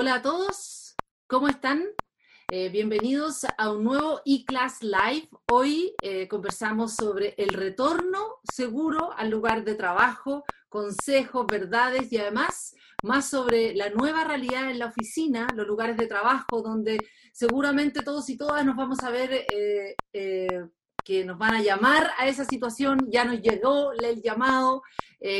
Hola a todos, ¿cómo están? Eh, bienvenidos a un nuevo eClass Live. Hoy eh, conversamos sobre el retorno seguro al lugar de trabajo, consejos, verdades y además más sobre la nueva realidad en la oficina, los lugares de trabajo, donde seguramente todos y todas nos vamos a ver eh, que nos van a llamar a esa situación, ya nos llegó el llamado,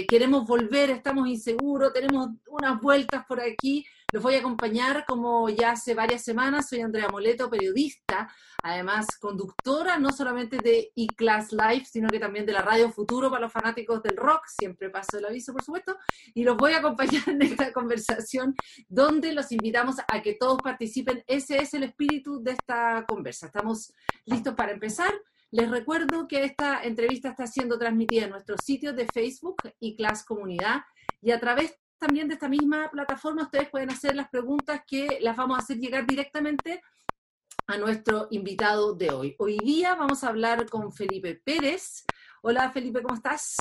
queremos volver, estamos inseguros, tenemos unas vueltas por aquí los voy a acompañar como ya hace varias semanas. Soy Andrea Moleto, periodista, además conductora no solamente de eClass Live, sino que también de la Radio Futuro para los fanáticos del rock. Siempre paso el aviso, por supuesto. Y los voy a acompañar en esta conversación donde los invitamos a que todos participen. Ese es el espíritu de esta conversa. Estamos listos para empezar. Les recuerdo que esta entrevista está siendo transmitida en nuestro sitio de Facebook, eClass Comunidad, y a través también de esta misma plataforma ustedes pueden hacer las preguntas que las vamos a hacer llegar directamente a nuestro invitado de hoy. Hoy día vamos a hablar con Felipe Pérez. Hola Felipe, ¿cómo estás?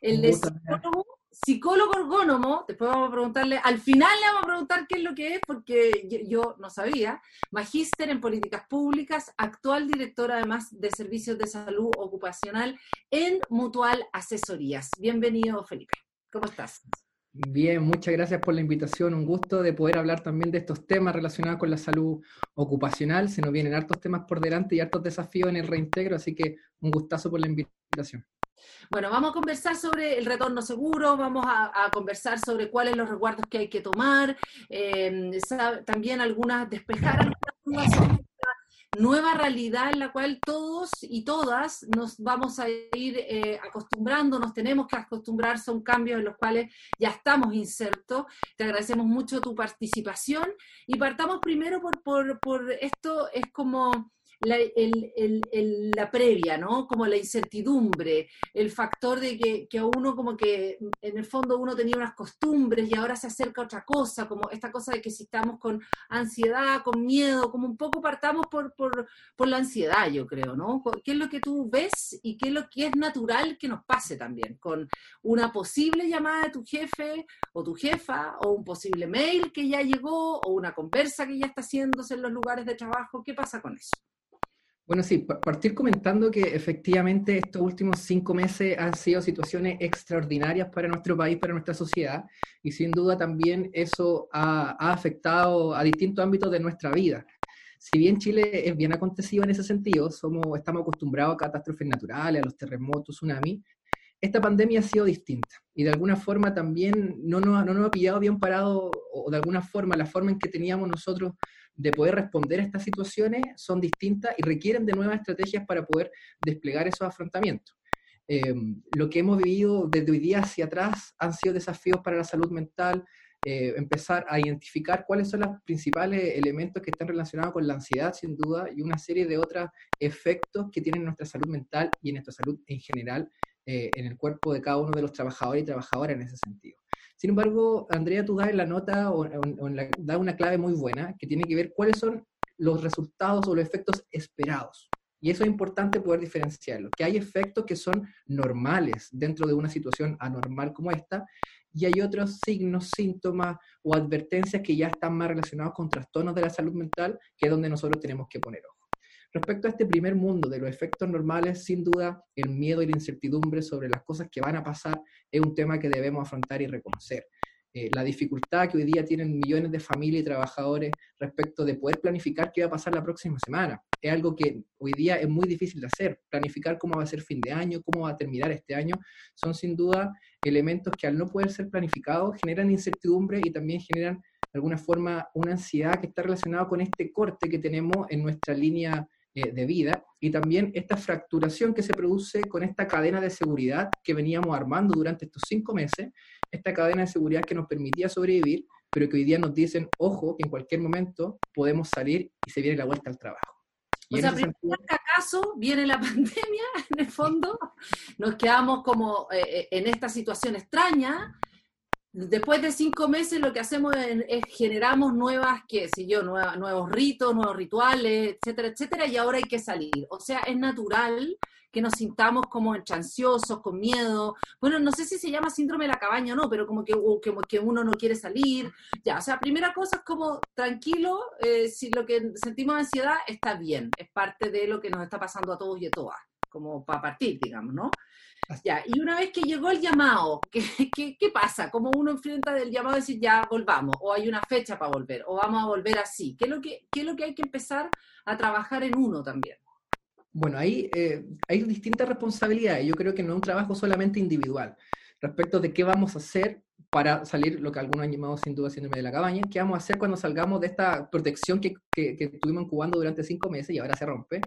Él es psicólogo, psicólogo ergónomo, después vamos a preguntarle, al final le vamos a preguntar qué es lo que es, porque yo, yo no sabía, magíster en políticas públicas, actual director además de servicios de salud ocupacional en Mutual Asesorías. Bienvenido Felipe, ¿cómo estás? Bien, muchas gracias por la invitación. Un gusto de poder hablar también de estos temas relacionados con la salud ocupacional. Se nos vienen hartos temas por delante y hartos desafíos en el reintegro, así que un gustazo por la invitación. Bueno, vamos a conversar sobre el retorno seguro, vamos a, conversar sobre cuáles los resguardos que hay que tomar, eh, también algunas, despejar algunas dudas nueva realidad en la cual todos y todas nos vamos a ir eh, acostumbrando, nos tenemos que acostumbrar, son cambios en los cuales ya estamos insertos. Te agradecemos mucho tu participación y partamos primero por, esto, es como la, la, previa, ¿no? Como la incertidumbre, el factor de que, que, a uno como que en el fondo uno tenía unas costumbres y ahora se acerca a otra cosa, como esta cosa de que si estamos con ansiedad, con miedo, como un poco partamos por, por, por la ansiedad, yo creo, ¿no? ¿Qué es lo que tú ves y qué es lo que es natural que nos pase también con una posible llamada de tu jefe o tu jefa o un posible mail que ya llegó o una conversa que ya está haciéndose en los lugares de trabajo? ¿Qué pasa con eso? Bueno, sí, partir comentando que efectivamente estos últimos cinco meses han sido situaciones extraordinarias para nuestro país, para nuestra sociedad, y sin duda también eso ha, afectado a distintos ámbitos de nuestra vida. Si bien Chile es bien acontecido en ese sentido, somos, estamos acostumbrados a catástrofes naturales, a los terremotos, tsunamis, esta pandemia ha sido distinta y de alguna forma también no nos, no nos ha pillado bien parado o de alguna forma la forma en que teníamos nosotros de poder responder a estas situaciones son distintas y requieren de nuevas estrategias para poder desplegar esos afrontamientos. Eh, lo que hemos vivido desde hoy día hacia atrás han sido desafíos para la salud mental, eh, empezar a identificar cuáles son los principales elementos que están relacionados con la ansiedad, sin duda, y una serie de otros efectos que tienen nuestra salud mental y en nuestra salud en general eh, en el cuerpo de cada uno de los trabajadores y trabajadoras en ese sentido. Sin embargo, Andrea, tú das en la nota o, da una clave muy buena que tiene que ver cuáles son los resultados o los efectos esperados. Y eso es importante poder diferenciarlo, que hay efectos que son normales dentro de una situación anormal como esta, y hay otros signos, síntomas o advertencias que ya están más relacionados con trastornos de la salud mental, que es donde nosotros tenemos que poner ojo. Respecto a este primer mundo de los efectos normales, sin duda el miedo y la incertidumbre sobre las cosas que van a pasar es un tema que debemos afrontar y reconocer. Eh, la dificultad que hoy día tienen millones de familias y trabajadores respecto de poder planificar qué va a pasar la próxima semana. Es algo que hoy día es muy difícil de hacer. Planificar cómo va a ser fin de año, cómo va a terminar este año, son sin duda elementos que al no poder ser planificados generan incertidumbre y también generan de alguna forma una ansiedad que está relacionada con este corte que tenemos en nuestra línea eh, de vida y también esta fracturación que se produce con esta cadena de seguridad que veníamos armando durante estos cinco meses, esta cadena de seguridad que nos permitía sobrevivir, pero que hoy día nos dicen, ojo, que en cualquier momento podemos salir y se viene la vuelta al trabajo. Y o sea, sentido... acaso viene la pandemia, en el fondo, nos quedamos como eh, eh, en esta situación extraña, Después de cinco meses lo que hacemos es, generamos nuevas, qué sé yo, nuevos ritos, nuevos rituales, etcétera, etcétera, y ahora hay que salir. O sea, es natural que nos sintamos como ansiosos, con miedo. Bueno, no sé si se llama síndrome de la cabaña o no, pero como que, que, uno no quiere salir. Ya, o sea, primera cosa es como tranquilo, eh, si lo que sentimos ansiedad está bien, es parte de lo que nos está pasando a todos y a todas, como para partir, digamos, ¿no? Ya, y una vez que llegó el llamado, ¿qué, qué, qué pasa? ¿Cómo uno enfrenta del llamado y decir ya volvamos? ¿O hay una fecha para volver? ¿O vamos a volver así? ¿Qué es lo que, qué es lo que hay que empezar a trabajar en uno también? Bueno, ahí eh, hay distintas responsabilidades. Yo creo que no es un trabajo solamente individual. Respecto de qué vamos a hacer para salir, lo que algunos han llamado sin duda síndrome de la cabaña, qué vamos a hacer cuando salgamos de esta protección que, que, que estuvimos incubando durante cinco meses y ahora se rompe.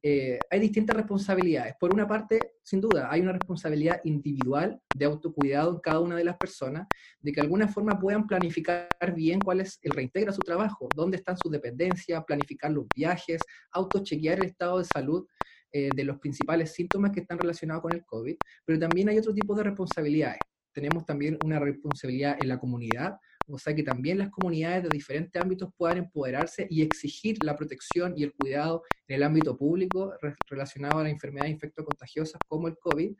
Eh, hay distintas responsabilidades. Por una parte, sin duda, hay una responsabilidad individual de autocuidado en cada una de las personas, de que de alguna forma puedan planificar bien cuál es el reintegro a su trabajo, dónde están sus dependencias, planificar los viajes, autochequear el estado de salud eh, de los principales síntomas que están relacionados con el COVID, pero también hay otro tipo de responsabilidades. Tenemos también una responsabilidad en la comunidad, o sea que también las comunidades de diferentes ámbitos puedan empoderarse y exigir la protección y el cuidado en el ámbito público relacionado a las enfermedades infectocontagiosas como el COVID.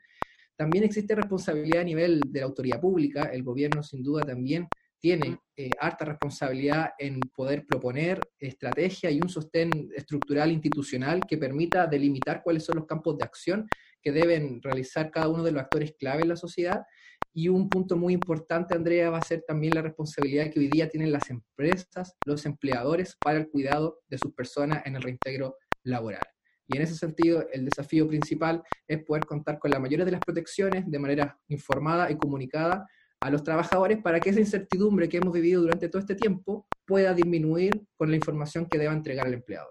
También existe responsabilidad a nivel de la autoridad pública, el gobierno sin duda también tiene eh, harta responsabilidad en poder proponer estrategia y un sostén estructural institucional que permita delimitar cuáles son los campos de acción que deben realizar cada uno de los actores clave en la sociedad y un punto muy importante, Andrea, va a ser también la responsabilidad que hoy día tienen las empresas, los empleadores, para el cuidado de sus personas en el reintegro laboral. Y en ese sentido, el desafío principal es poder contar con la mayoría de las protecciones de manera informada y comunicada a los trabajadores para que esa incertidumbre que hemos vivido durante todo este tiempo pueda disminuir con la información que deba entregar el empleador.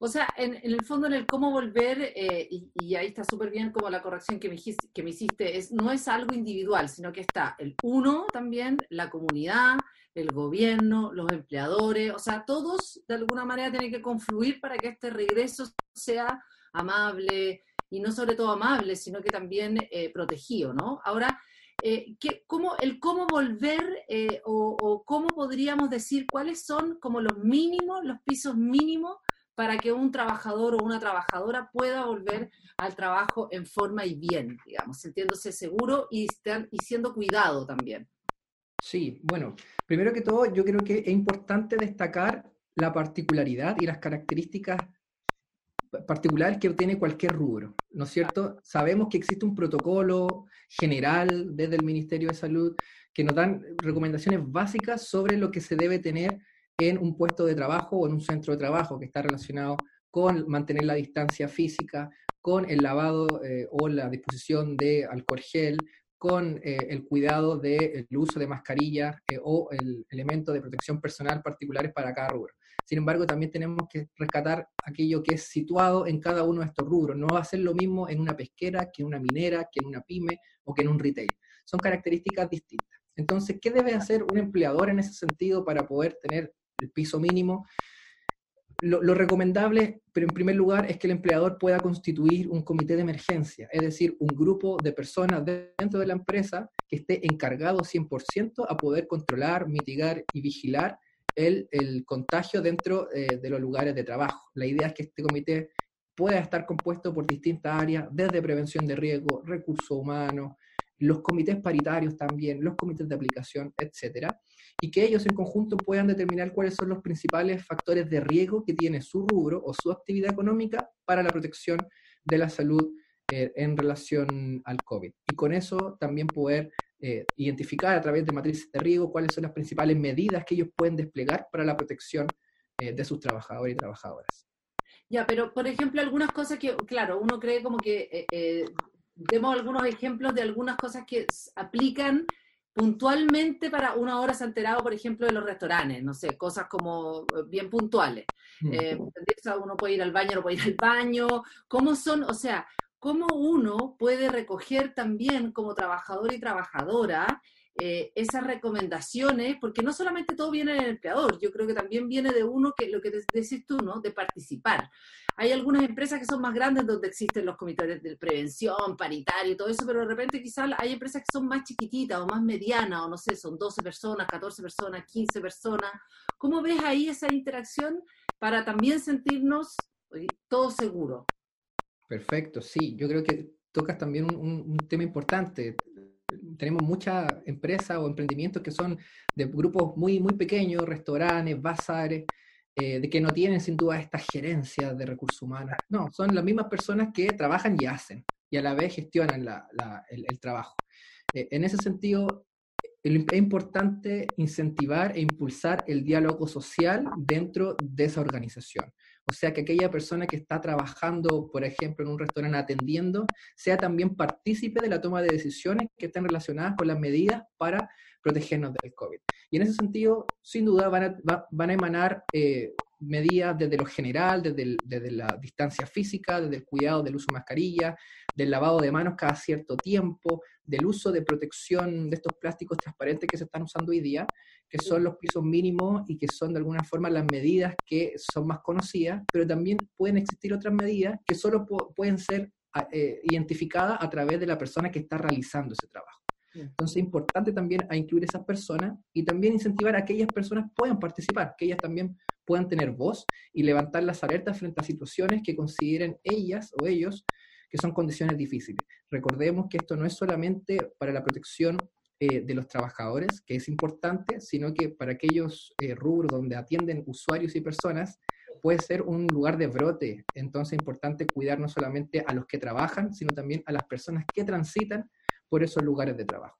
O sea, en, el fondo, en el cómo volver, eh, y, ahí está súper bien como la corrección que me, que hiciste, es, no es algo individual, sino que está el uno también, la comunidad, el gobierno, los empleadores, o sea, todos de alguna manera tienen que confluir para que este regreso sea amable, y no sobre todo amable, sino que también eh, protegido, ¿no? Ahora, eh, cómo, el cómo volver eh, o, o, cómo podríamos decir cuáles son como los mínimos, los pisos mínimos para que un trabajador o una trabajadora pueda volver al trabajo en forma y bien, digamos, sintiéndose seguro y, y siendo cuidado también. Sí, bueno, primero que todo, yo creo que es importante destacar la particularidad y las características particulares que tiene cualquier rubro, ¿no es cierto? Sabemos que existe un protocolo general desde el Ministerio de Salud que nos dan recomendaciones básicas sobre lo que se debe tener en un puesto de trabajo o en un centro de trabajo que está relacionado con mantener la distancia física, con el lavado eh, o la disposición de alcohol gel, con eh, el cuidado del uso de mascarilla eh, o el elemento de protección personal particulares para cada rubro. Sin embargo, también tenemos que rescatar aquello que es situado en cada uno de estos rubros. No va a ser lo mismo en una pesquera que en una minera, que en una pyme o que en un retail. Son características distintas. Entonces, ¿qué debe hacer un empleador en ese sentido para poder tener el piso mínimo. Lo, recomendable, pero en primer lugar, es que el empleador pueda constituir un comité de emergencia, es decir, un grupo de personas dentro de la empresa que esté encargado 100% a poder controlar, mitigar y vigilar el, contagio dentro eh, de los lugares de trabajo. La idea es que este comité pueda estar compuesto por distintas áreas, desde prevención de riesgo, recursos humanos, los comités paritarios también, los comités de aplicación, etcétera, y que ellos en conjunto puedan determinar cuáles son los principales factores de riesgo que tiene su rubro o su actividad económica para la protección de la salud eh, en relación al COVID. Y con eso también poder eh, identificar a través de matrices de riesgo cuáles son las principales medidas que ellos pueden desplegar para la protección eh, de sus trabajadores y trabajadoras. Ya, pero por ejemplo, algunas cosas que, claro, uno cree como que demos algunos ejemplos de algunas cosas que aplican puntualmente para una hora se ha enterado, por ejemplo, de los restaurantes, no sé, cosas como eh, bien puntuales. Mm. Eh, uno puede ir al baño, no puede ir al baño, cómo son, o sea, cómo uno puede recoger también como trabajador y trabajadora eh, esas recomendaciones, porque no solamente todo viene del empleador, yo creo que también viene de uno que lo que decís tú, ¿no? De participar. Hay algunas empresas que son más grandes donde existen los comités de prevención, paritario y todo eso, pero de repente quizás hay empresas que son más chiquititas o más medianas, o no sé, son 12 personas, 14 personas, 15 personas. ¿Cómo ves ahí esa interacción para también sentirnos todos seguros? Perfecto, sí, yo creo que tocas también un, tema importante. Tenemos muchas empresas o emprendimientos que son de grupos muy, muy pequeños, restaurantes, bazares, eh, de que no tienen sin duda estas gerencias de recursos humanos. No, son las mismas personas que trabajan y hacen, y a la vez gestionan el, trabajo. Eh, en ese sentido, es importante incentivar e impulsar el diálogo social dentro de esa organización. O sea, que aquella persona que está trabajando, por ejemplo, en un restaurante atendiendo, sea también partícipe de la toma de decisiones que estén relacionadas con las medidas para protegernos del COVID. Y en ese sentido, sin duda, van a, van a emanar eh, medidas desde lo general, desde, desde, la distancia física, desde el cuidado del uso de mascarilla, del lavado de manos cada cierto tiempo, del uso de protección de estos plásticos transparentes que se están usando hoy día, que son los pisos mínimos y que son de alguna forma las medidas que son más conocidas, pero también pueden existir otras medidas que solo pueden ser eh, identificadas a través de la persona que está realizando ese trabajo. Entonces es importante también a incluir esas personas y también incentivar a que aquellas personas puedan participar, que ellas también puedan tener voz y levantar las alertas frente a situaciones que consideren ellas o ellos que son condiciones difíciles. Recordemos que esto no es solamente para la protección eh, de los trabajadores, que es importante, sino que para aquellos eh, rubros donde atienden usuarios y personas, puede ser un lugar de brote. Entonces es importante cuidar no solamente a los que trabajan, sino también a las personas que transitan por esos lugares de trabajo.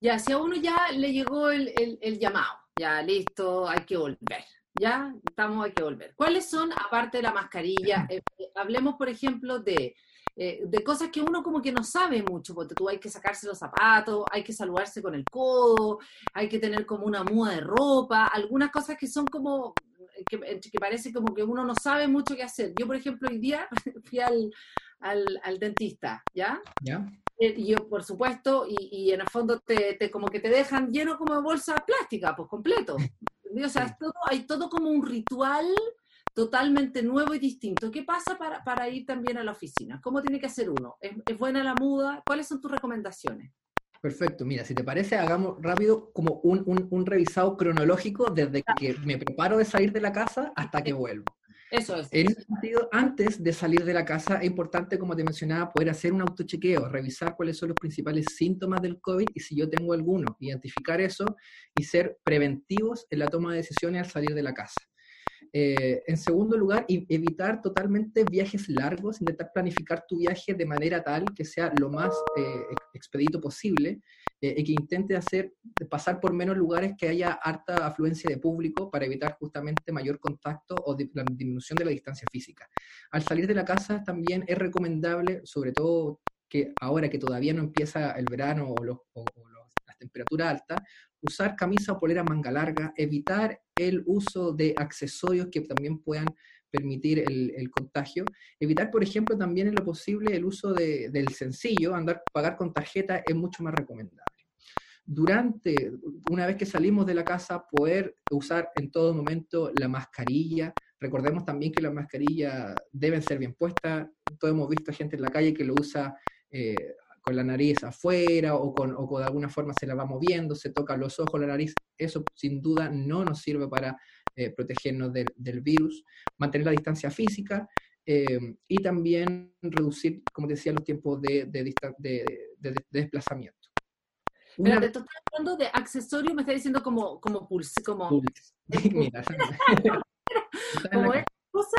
Ya, si a uno ya le llegó el, llamado, ya listo, hay que volver, ya estamos, hay que volver. ¿Cuáles son, aparte de la mascarilla, eh, hablemos, por ejemplo, de, eh, de cosas que uno como que no sabe mucho, porque tú hay que sacarse los zapatos, hay que saludarse con el codo, hay que tener como una muda de ropa, algunas cosas que son como, que, que parece como que uno no sabe mucho qué hacer. Yo, por ejemplo, hoy día fui al, al, al dentista, ¿ya? ¿Ya? Eh, y yo, por supuesto, y, en el fondo te, como que te dejan lleno como de bolsa plástica, pues completo. O sea, todo, hay todo como un ritual totalmente nuevo y distinto. ¿Qué pasa para, para ir también a la oficina? ¿Cómo tiene que hacer uno? ¿Es, buena la muda? ¿Cuáles son tus recomendaciones? Perfecto, mira, si te parece, hagamos rápido como un, un, un revisado cronológico desde que me preparo de salir de la casa hasta que vuelvo. En ese sentido, antes de salir de la casa, es importante, como te mencionaba, poder hacer un autochequeo, revisar cuáles son los principales síntomas del COVID y si yo tengo alguno, identificar eso y ser preventivos en la toma de decisiones al salir de la casa. Eh, en segundo lugar, evitar totalmente viajes largos, intentar planificar tu viaje de manera tal que sea lo más eh, expedito posible eh, y que intente pasar por menos lugares que haya harta afluencia de público para evitar justamente mayor contacto o la disminución de la distancia física. Al salir de la casa también es recomendable, sobre todo que ahora que todavía no empieza el verano o, los, o las temperaturas altas, usar camisa o polera manga larga, evitar el uso de accesorios que también puedan permitir el, contagio. Evitar, por ejemplo, también en lo posible el uso del sencillo, andar pagar con tarjeta es mucho más recomendable. Durante, una vez que salimos de la casa, poder usar en todo momento la mascarilla. Recordemos también que las mascarillas deben ser bien puestas. Todos hemos visto gente en la calle que lo usa eh, con la nariz afuera o, con, o de alguna forma se la va moviendo, se toca los ojos, la nariz, eso sin duda no nos sirve para eh, protegernos del virus. Mantener la distancia física eh, y también reducir, como decía, los tiempos de, de, desplazamiento. Una... te estás hablando de accesorios, me está diciendo como, como pulse, como... Mira, como esta cosa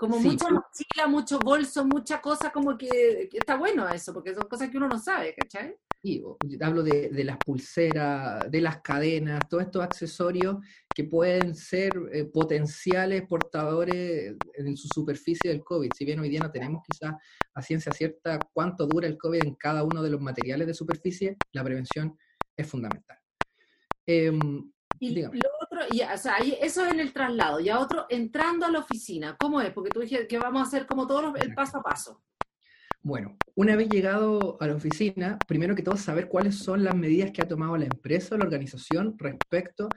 como mucha mochila, mucho bolso, mucha cosa, como que, está bueno eso, porque son cosas que uno no sabe, ¿cachai? Sí, hablo de, las pulseras, de las cadenas, todos estos accesorios que pueden ser eh, potenciales portadores en su superficie del COVID. Si bien hoy día no tenemos quizás a ciencia cierta cuánto dura el COVID en cada uno de los materiales de superficie, la prevención es fundamental. Em, y lo otro, y, o sea, eso es en el traslado, y a otro entrando a la oficina, ¿cómo es? Porque tú dijiste que vamos a hacer como todo el paso a paso. Bueno, una vez llegado a la oficina, primero que todo saber cuáles son las medidas que ha tomado la empresa o la organización respecto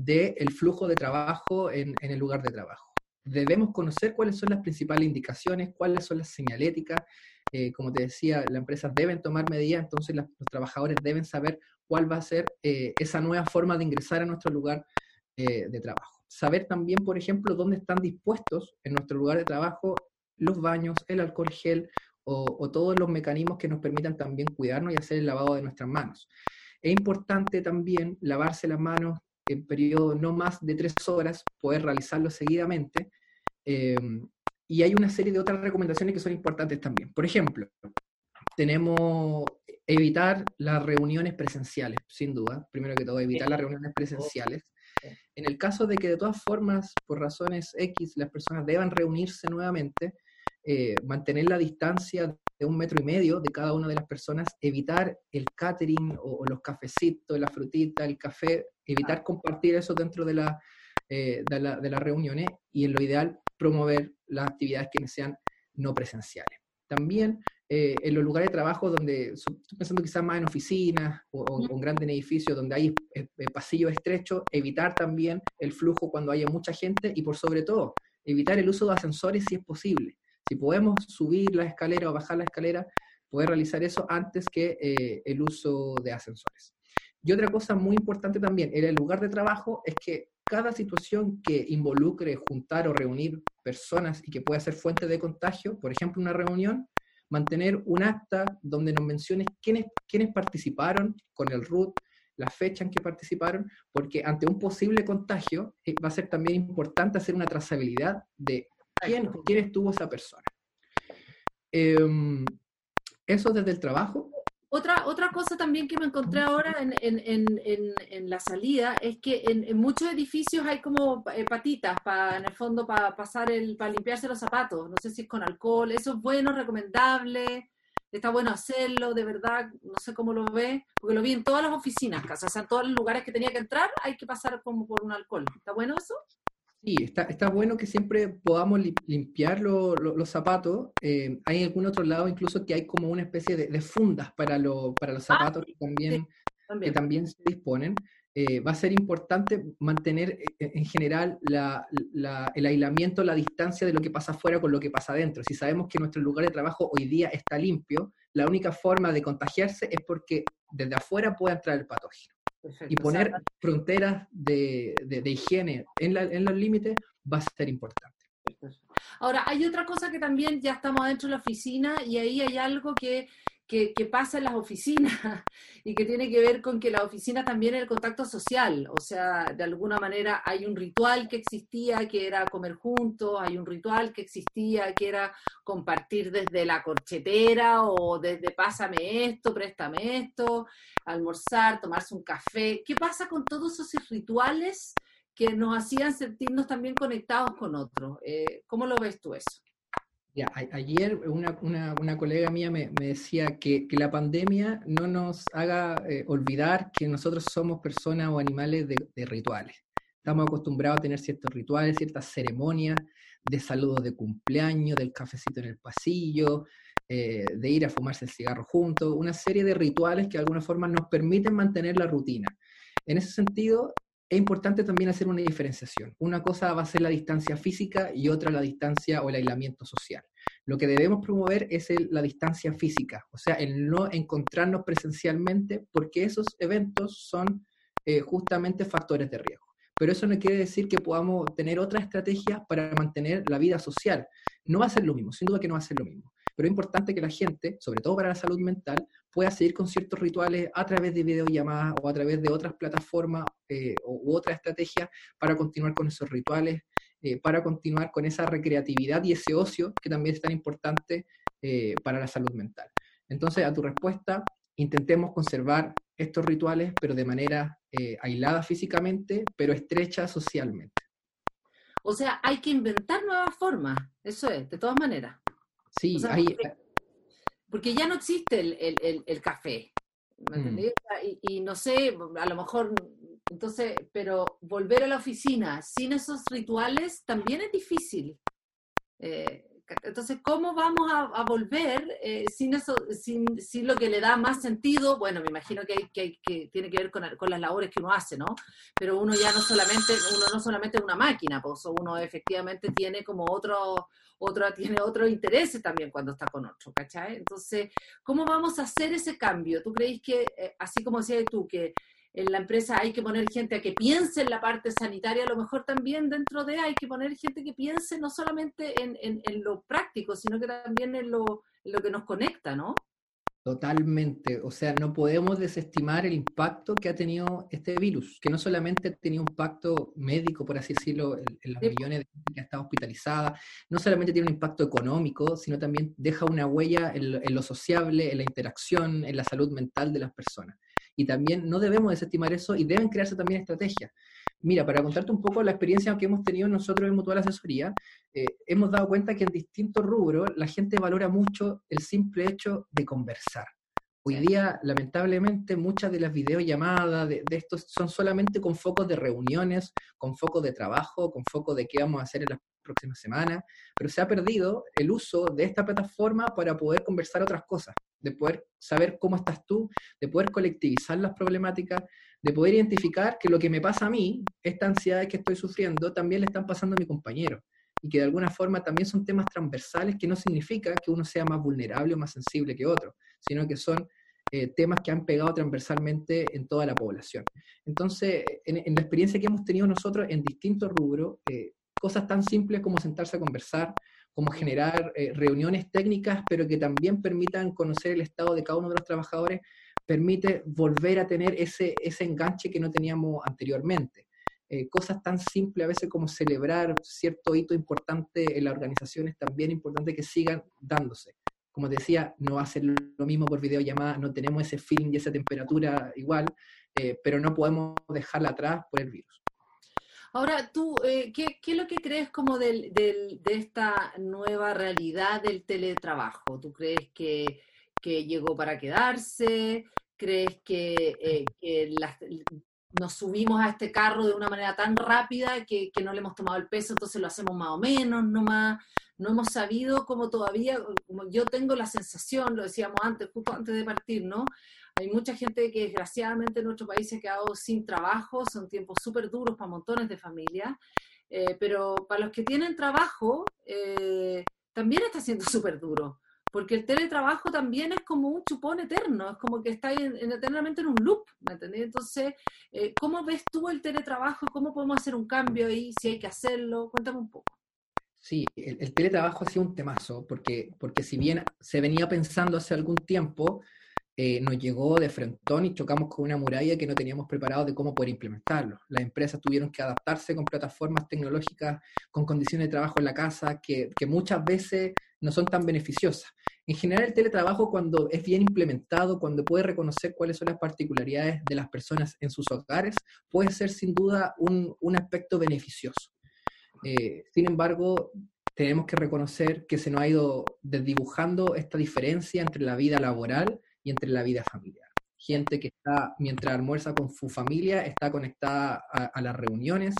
del flujo de trabajo en, en el lugar de trabajo. Debemos conocer cuáles son las principales indicaciones, cuáles son las señaléticas, eh, como te decía, las empresas deben tomar medidas, entonces los trabajadores deben saber cuál va a ser eh, esa nueva forma de ingresar a nuestro lugar eh, de trabajo. Saber también, por ejemplo, dónde están dispuestos en nuestro lugar de trabajo los baños, el alcohol gel o, todos los mecanismos que nos permitan también cuidarnos y hacer el lavado de nuestras manos. Es importante también lavarse las manos en periodo no más de tres horas, poder realizarlo seguidamente. Eh, y hay una serie de otras recomendaciones que son importantes también. Por ejemplo, tenemos evitar las reuniones presenciales, sin duda. Primero que todo, evitar las reuniones presenciales. En el caso de que de todas formas, por razones X, las personas deban reunirse nuevamente, eh, mantener la distancia de un metro y medio de cada una de las personas, evitar el catering o, los cafecitos, la frutita, el café, evitar compartir eso dentro de, la, eh, de, la, de las reuniones y en lo ideal promover las actividades que sean no presenciales. También eh, en los lugares de trabajo donde, estoy pensando quizás más en oficinas o, en grandes edificios donde hay pasillos estrechos, evitar también el flujo cuando haya mucha gente y por sobre todo, evitar el uso de ascensores si es posible. Si podemos subir la escalera o bajar la escalera, poder realizar eso antes que eh, el uso de ascensores. Y otra cosa muy importante también en el lugar de trabajo es que cada situación que involucre juntar o reunir personas y que pueda ser fuente de contagio, por ejemplo, una reunión, mantener un acta donde nos menciones quiénes, quiénes participaron con el RUT, la fecha en que participaron, porque ante un posible contagio eh, va a ser también importante hacer una trazabilidad de quién, quién estuvo esa persona. Em, eso desde el trabajo. Otra, otra cosa también que me encontré ahora en, en, en, en la salida es que en, muchos edificios hay como eh, patitas para, en el fondo, para pasar el, para limpiarse los zapatos. No sé si es con alcohol. Eso es bueno, recomendable. Está bueno hacerlo, de verdad. No sé cómo lo ve, porque lo vi en todas las oficinas, o sea, en todos los lugares que tenía que entrar, hay que pasar como por un alcohol. ¿Está bueno eso? Sí, está, está bueno que siempre podamos limpiar los zapatos. Eh, hay en algún otro lado incluso que hay como una especie de, fundas para, para los ah, zapatos que, también, que también se disponen. Eh, va a ser importante mantener eh, en general el aislamiento, la distancia de lo que pasa afuera con lo que pasa adentro. Si sabemos que nuestro lugar de trabajo hoy día está limpio, la única forma de contagiarse es porque desde afuera puede entrar el patógeno y poner fronteras de, de, higiene en, en los límites va a ser importante. Ahora, hay otra cosa que también ya estamos adentro de la oficina y ahí hay algo que que, pasa en las oficinas y que tiene que ver con que la oficina también es el contacto social, o sea, de alguna manera hay un ritual que existía que era comer juntos, hay un ritual que existía que era compartir desde la corchetera o desde pásame esto, préstame esto, almorzar, tomarse un café. ¿Qué pasa con todos esos rituales que nos hacían sentirnos también conectados con otros? Eh, ¿Cómo lo ves tú eso? Ayer una, una, colega mía me, decía que, que, la pandemia no nos haga eh, olvidar que nosotros somos personas o animales de, de, rituales. Estamos acostumbrados a tener ciertos rituales, ciertas ceremonias de saludos de cumpleaños, del cafecito en el pasillo, eh, de ir a fumarse el cigarro juntos, una serie de rituales que de alguna forma nos permiten mantener la rutina. En ese sentido, es importante también hacer una diferenciación. Una cosa va a ser la distancia física y otra la distancia o el aislamiento social. Lo que debemos promover es la distancia física, o sea, el no encontrarnos presencialmente, porque esos eventos son eh, justamente factores de riesgo. Pero eso no quiere decir que podamos tener otra estrategia para mantener la vida social. No va a ser lo mismo, sin duda que no va a ser lo mismo pero es importante que la gente, sobre todo para la salud mental, pueda seguir con ciertos rituales a través de videollamadas o a través de otras plataformas eh, u otras estrategias para continuar con esos rituales, eh, para continuar con esa recreatividad y ese ocio que también es tan importante eh, para la salud mental. Entonces, a tu respuesta, intentemos conservar estos rituales, pero de manera aislada físicamente, pero estrecha socialmente. O sea, hay que inventar nuevas formas, eso es, de todas maneras. Sí, porque, ya no existe el, café, ¿me mm. Y, no sé, a lo mejor, entonces, pero volver a la oficina sin esos rituales también es difícil. Eh, entonces, ¿cómo vamos a, volver eh, sin eso, sin, lo que le da más sentido? Bueno, me imagino que, hay, que, tiene que ver con, las labores que uno hace, ¿no? Pero uno ya no solamente, uno no solamente es una máquina, pues uno efectivamente tiene como otro, otro tiene otros intereses también cuando está con otro, ¿cachai? Entonces, ¿cómo vamos a hacer ese cambio? ¿Tú crees que, eh, así como decías tú, que en la empresa hay que poner gente a que piense en la parte sanitaria, a lo mejor también dentro de hay que poner gente que piense no solamente en, lo práctico, sino que también en lo, en lo que nos conecta, ¿no? Totalmente, o sea, no podemos desestimar el impacto que ha tenido este virus, que no solamente ha tenido un impacto médico, por así decirlo, en, los millones de gente que ha estado hospitalizada, no solamente tiene un impacto económico, sino también deja una huella en lo sociable, en la interacción, en la salud mental de las personas. Y también no debemos desestimar eso y deben crearse también estrategias. Mira, para contarte un poco la experiencia que hemos tenido nosotros en Mutual Asesoría, eh, hemos dado cuenta que en distintos rubros la gente valora mucho el simple hecho de conversar. Hoy día, lamentablemente, muchas de las videollamadas de, de estos son solamente con focos de reuniones, con focos de trabajo, con focos de qué vamos a hacer en las próximas semanas, pero se ha perdido el uso de esta plataforma para poder conversar otras cosas, de poder saber cómo estás tú, de poder colectivizar las problemáticas, de poder identificar que lo que me pasa a mí, esta ansiedad que estoy sufriendo, también le están pasando a mi compañero. Y que de alguna forma también son temas transversales que no significa que uno sea más vulnerable o más sensible que otro, sino que son eh, temas que han pegado transversalmente en toda la población. Entonces, en, la experiencia que hemos tenido nosotros en distintos rubros, eh, cosas tan simples como sentarse a conversar, como generar eh, reuniones técnicas, pero que también permitan conocer el estado de cada uno de los trabajadores, permite volver a tener ese, ese enganche que no teníamos anteriormente. Eh, cosas tan simples a veces como celebrar cierto hito importante en las organizaciones, también importante que sigan dándose. Como decía, no ser lo mismo por videollamada, no tenemos ese feeling y esa temperatura igual, eh, pero no podemos dejarla atrás por el virus. Ahora, tú, eh, ¿qué, es lo que crees como del, de esta nueva realidad del teletrabajo? ¿Tú crees que que llegó para quedarse? ¿Crees que, eh, nos subimos a este carro de una manera tan rápida que, no le hemos tomado el peso, entonces lo hacemos más o menos, no más? No hemos sabido como todavía, como yo tengo la sensación, lo decíamos antes, justo antes de partir, ¿no? Hay mucha gente que desgraciadamente en nuestro país se ha quedado sin trabajo, son tiempos súper duros para montones de familias, eh, pero para los que tienen trabajo, eh, también está siendo súper duro porque el teletrabajo también es como un chupón eterno, es como que está en, eternamente en un loop, ¿me entendés? Entonces, eh, ¿cómo ves tú el teletrabajo? ¿Cómo podemos hacer un cambio ahí? Si hay que hacerlo, cuéntame un poco. Sí, el, teletrabajo ha sido un temazo, porque, porque si bien se venía pensando hace algún tiempo, eh, nos llegó de frentón y chocamos con una muralla que no teníamos preparado de cómo poder implementarlo. Las empresas tuvieron que adaptarse con plataformas tecnológicas, con condiciones de trabajo en la casa, que, que muchas veces no son tan beneficiosas. En general, el teletrabajo, cuando es bien implementado, cuando puede reconocer cuáles son las particularidades de las personas en sus hogares, puede ser sin duda un, un aspecto beneficioso. Eh, sin embargo, tenemos que reconocer que se nos ha ido desdibujando esta diferencia entre la vida laboral y entre la vida familiar. Gente que está, mientras almuerza con su familia, está conectada a, las reuniones,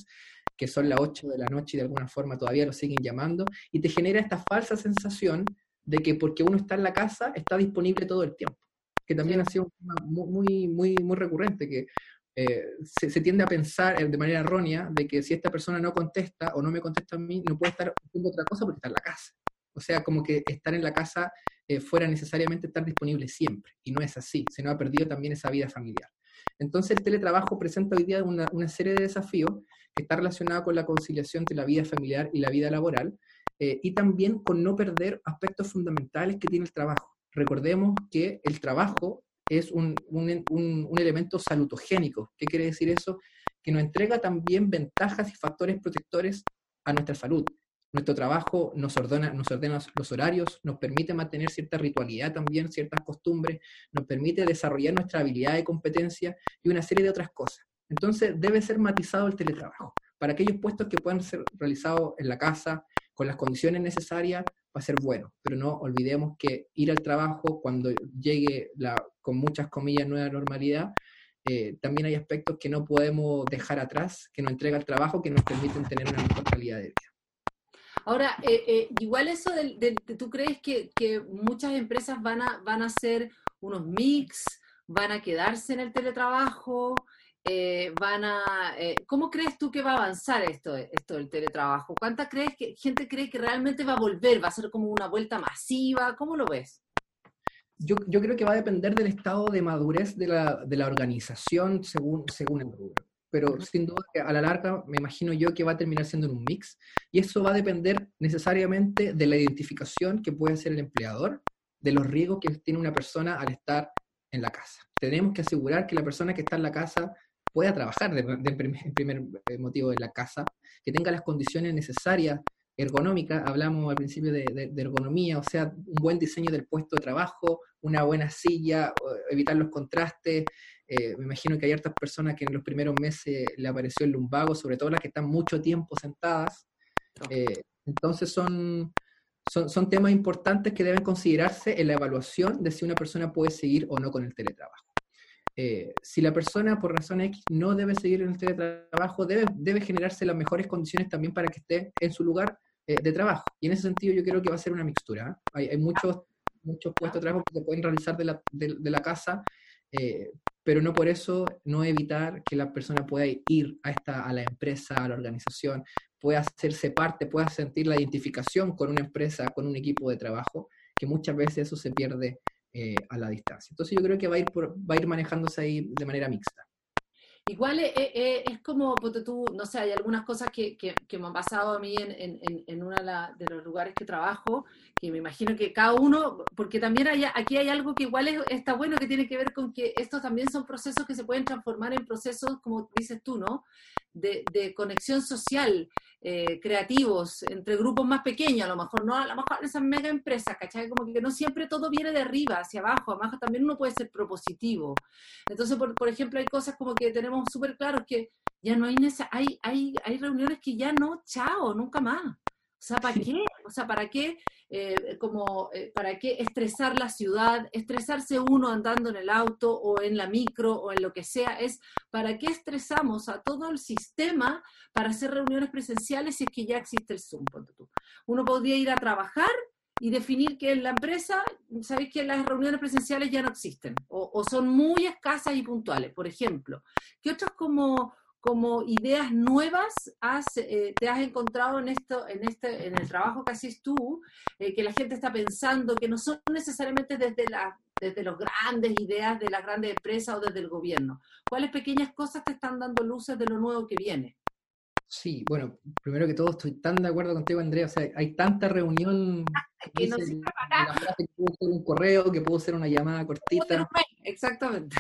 que son las 8 de la noche y de alguna forma todavía lo siguen llamando, y te genera esta falsa sensación de que porque uno está en la casa, está disponible todo el tiempo, que también ha sido un tema muy, muy, muy recurrente, que eh, se, se, tiende a pensar de manera errónea de que si esta persona no contesta o no me contesta a mí, no puede estar haciendo otra cosa porque está en la casa. O sea, como que estar en la casa eh, fuera necesariamente estar disponible siempre. Y no es así, se nos ha perdido también esa vida familiar. Entonces el teletrabajo presenta hoy día una, serie de desafíos que está relacionada con la conciliación de la vida familiar y la vida laboral, eh, y también con no perder aspectos fundamentales que tiene el trabajo. Recordemos que el trabajo es un, un, un, elemento salutogénico. ¿Qué quiere decir eso? Que nos entrega también ventajas y factores protectores a nuestra salud. Nuestro trabajo nos ordena, nos ordena los horarios, nos permite mantener cierta ritualidad también, ciertas costumbres, nos permite desarrollar nuestra habilidad de competencia y una serie de otras cosas. Entonces debe ser matizado el teletrabajo. Para aquellos puestos que puedan ser realizados en la casa, con las condiciones necesarias, va a ser bueno. Pero no olvidemos que ir al trabajo cuando llegue la, con muchas comillas, nueva normalidad, eh, también hay aspectos que no podemos dejar atrás, que nos entrega el trabajo, que nos permiten tener una mejor calidad de vida. Ahora, eh, eh, igual eso del, ¿tú crees que, muchas empresas van a, van a hacer unos mix, van a quedarse en el teletrabajo? Eh, van a, ¿Cómo crees tú que va a avanzar esto, esto del teletrabajo? ¿Cuánta crees que, gente cree que realmente va a volver? ¿Va a ser como una vuelta masiva? ¿Cómo lo ves? yo, yo, creo que va a depender del estado de madurez de la, de la organización según, según el rubro. Pero sin duda que a la larga me imagino yo que va a terminar siendo en un mix. Y eso va a depender necesariamente de la identificación que puede hacer el empleador de los riesgos que tiene una persona al estar en la casa. Tenemos que asegurar que la persona que está en la casa pueda trabajar, de, primer, primer, eh, motivo de la casa, que tenga las condiciones necesarias ergonómicas, hablamos al principio de, ergonomía, o sea, un buen diseño del puesto de trabajo, una buena silla, evitar los contrastes. Eh, me imagino que hay hartas personas que en los primeros meses le apareció el lumbago, sobre todo las que están mucho tiempo sentadas. Eh, entonces son, son, son temas importantes que deben considerarse en la evaluación de si una persona puede seguir o no con el teletrabajo. Eh, si la persona por razón X no debe seguir en el teletrabajo, debe, debe generarse las mejores condiciones también para que esté en su lugar eh, de trabajo. Y en ese sentido yo creo que va a ser una mixtura. ¿eh? Hay, hay, muchos, muchos puestos de trabajo que se pueden realizar de la, de, la casa, pero no por eso no evitar que la persona pueda ir a, esta, a la empresa, a la organización, pueda hacerse parte, pueda sentir la identificación con una empresa, con un equipo de trabajo, que muchas veces eso se pierde eh, a la distancia. Entonces yo creo que va a ir, va a ir manejándose ahí de manera mixta. Igual es, es, como, tú, no sé, hay algunas cosas que, que, me han pasado a mí en, en, en uno de los lugares que trabajo, que me imagino que cada uno, porque también hay, aquí hay algo que igual está bueno, que tiene que ver con que estos también son procesos que se pueden transformar en procesos, como dices tú, ¿no? De, de conexión social, eh, creativos, entre grupos más pequeños, a lo mejor, no a lo mejor esas mega empresas, ¿cachai? Como que no siempre todo viene de arriba hacia abajo, además también uno puede ser propositivo. Entonces, por, por ejemplo, hay cosas como que tenemos súper claros que ya no hay, hay, hay, hay reuniones que ya no, chao, nunca más. O sea, ¿para qué? O sea, ¿para qué, eh, como, eh, ¿para qué estresar la ciudad, estresarse uno andando en el auto o en la micro o en lo que sea? Es ¿para qué estresamos a todo el sistema para hacer reuniones presenciales si es que ya existe el Zoom? Uno podría ir a trabajar y definir que en la empresa, sabéis que las reuniones presenciales ya no existen o, o son muy escasas y puntuales, por ejemplo. ¿Qué otros como como ideas nuevas eh, te has encontrado en esto, en este, en el trabajo que haces tú, eh, que la gente está pensando, que no son necesariamente desde la, desde las grandes ideas de las grandes empresas o desde el gobierno. ¿Cuáles pequeñas cosas te están dando luces de lo nuevo que viene? Sí, bueno, primero que todo estoy tan de acuerdo contigo, Andrea. O sea, hay tanta reunión que, no que puedo hacer un correo, que puedo hacer una llamada cortita. Exactamente.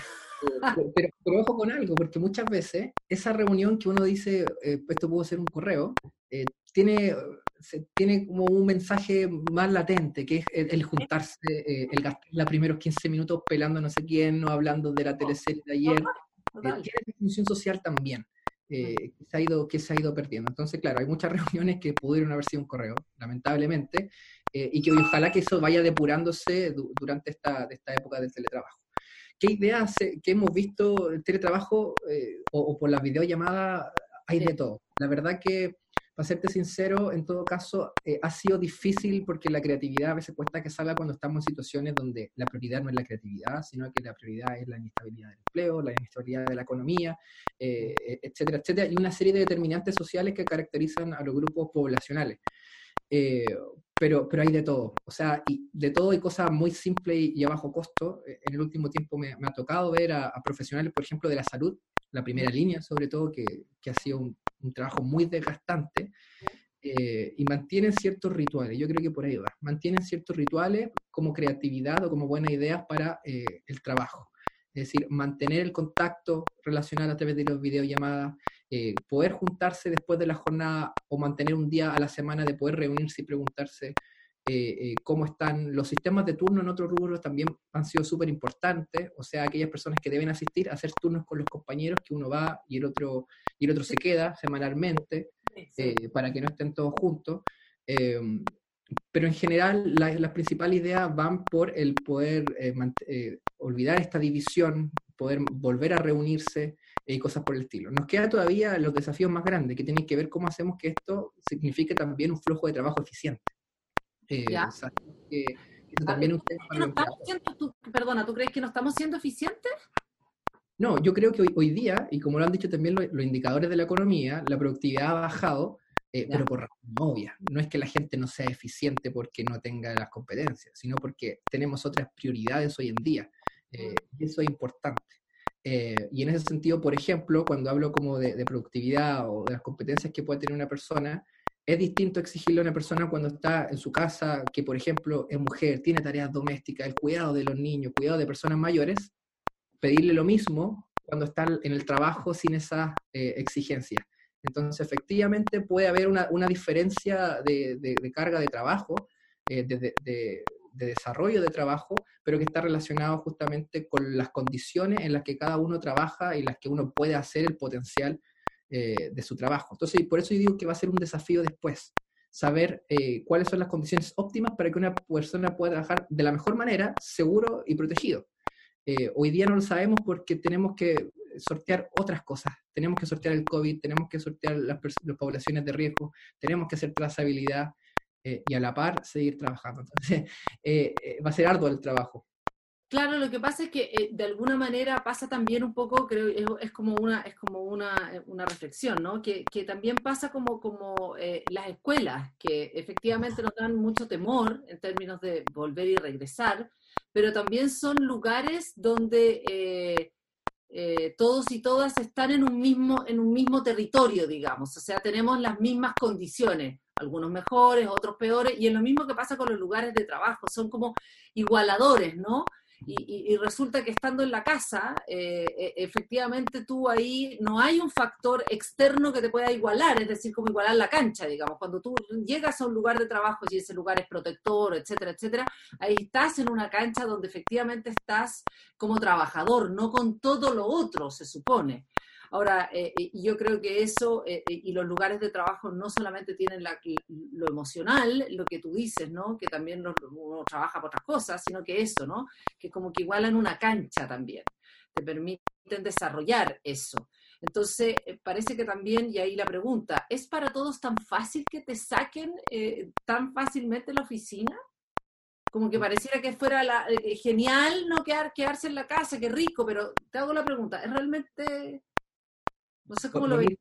Pero, pero, ojo con algo, porque muchas veces esa reunión que uno dice, eh, esto puedo ser un correo, eh, tiene, tiene como un mensaje más latente, que es el, juntarse, eh, el gastar los primeros 15 minutos pelando no sé quién, o hablando de la teleserie de ayer. tiene función social también. que, se ha ido, que se ha ido perdiendo. Entonces, claro, hay muchas reuniones que pudieron haber sido un correo, lamentablemente, y que ojalá que eso vaya depurándose durante esta, esta época del teletrabajo. ¿Qué ideas que hemos visto el teletrabajo eh, o, por las videollamadas hay de todo? La verdad que, para serte sincero, en todo caso, eh, ha sido difícil porque la creatividad a veces cuesta que salga cuando estamos en situaciones donde la prioridad no es la creatividad, sino que la prioridad es la inestabilidad del empleo, la inestabilidad de la economía, eh, etcétera, etcétera, y una serie de determinantes sociales que caracterizan a los grupos poblacionales. Eh, pero, pero hay de todo, o sea, y de todo hay cosas muy simples y, a bajo costo. Eh, en el último tiempo me, ha tocado ver a, profesionales, por ejemplo, de la salud, la primera línea sobre todo, que, que ha sido un, trabajo muy desgastante, eh, y mantienen ciertos rituales, yo creo que por ahí va, mantienen ciertos rituales como creatividad o como buenas ideas para el trabajo. Es decir, mantener el contacto relacional a través de las videollamadas, eh, poder juntarse después de la jornada o mantener un día a la semana de poder reunirse y preguntarse eh, eh, cómo están los sistemas de turno en otros rubros también han sido súper importantes, o sea, aquellas personas que deben asistir hacer turnos con los compañeros, que uno va y el otro, y el otro se queda semanalmente para que no estén todos juntos. Pero en general las principales ideas van por el poder olvidar esta división, poder volver a reunirse, y cosas por el estilo. Nos queda todavía los desafíos más grandes, que tienen que ver cómo hacemos que esto signifique también un flujo de trabajo eficiente. Eh, también perdona, ¿tú crees que no estamos siendo eficientes? No, yo creo que hoy, hoy día, y como lo han dicho también los, indicadores de la economía, la productividad ha bajado, eh, pero por razón obvia. No es que la gente no sea eficiente porque no tenga las competencias, sino porque tenemos otras prioridades hoy en día. Eh, y eso es importante. Eh, y en ese sentido, por ejemplo, cuando hablo como de, productividad o de las competencias que puede tener una persona, es distinto exigirle a una persona cuando está en su casa, que por ejemplo es mujer, tiene tareas domésticas, el cuidado de los niños, cuidado de personas mayores, pedirle lo mismo cuando está en el trabajo sin esas exigencias. Entonces, efectivamente, puede haber una, diferencia de, carga de trabajo, eh, de, desarrollo de trabajo, pero que está relacionado justamente con las condiciones en las que cada uno trabaja y las que uno puede hacer el potencial eh, de su trabajo. Entonces, por eso yo digo que va a ser un desafío después, saber eh, cuáles son las condiciones óptimas para que una persona pueda trabajar de la mejor manera, seguro y protegido. hoy día no lo sabemos porque tenemos que sortear otras cosas. Tenemos que sortear el COVID, tenemos que sortear las, poblaciones de riesgo, tenemos que hacer trazabilidad eh, y a la par seguir trabajando. Entonces, eh, eh, va a ser arduo el trabajo. Claro, lo que pasa es que de alguna manera pasa también un poco, creo, es, como una, es como una, reflexión, ¿no? Que, también pasa como, como las escuelas, que efectivamente nos dan mucho temor en términos de volver y regresar, pero también son lugares donde eh, todos y todas están en un, mismo, en un mismo territorio, digamos, o sea, tenemos las mismas condiciones, algunos mejores, otros peores, y es lo mismo que pasa con los lugares de trabajo, son como igualadores, ¿no? Y, resulta que estando en la casa, eh, e, efectivamente tú ahí no hay un factor externo que te pueda igualar, es decir, como igualar la cancha, digamos. Cuando tú llegas a un lugar de trabajo y ese lugar es protector, etcétera, etcétera, ahí estás en una cancha donde efectivamente estás como trabajador, no con todo lo otro, se supone. Ahora, eh, eh, yo creo que eso eh, y los lugares de trabajo no solamente tienen lo emocional, lo que tú dices, ¿no? Que también uno trabaja por otras cosas, sino que eso, ¿no? Que como que igualan una cancha también, te permiten desarrollar eso. Entonces, parece que también, y ahí la pregunta, ¿es para todos tan fácil que te saquen tan fácilmente la oficina? Como que pareciera que fuera la, genial no quedar, quedarse en la casa, qué rico, pero te hago la pregunta, ¿es realmente no sé cómo lo veis.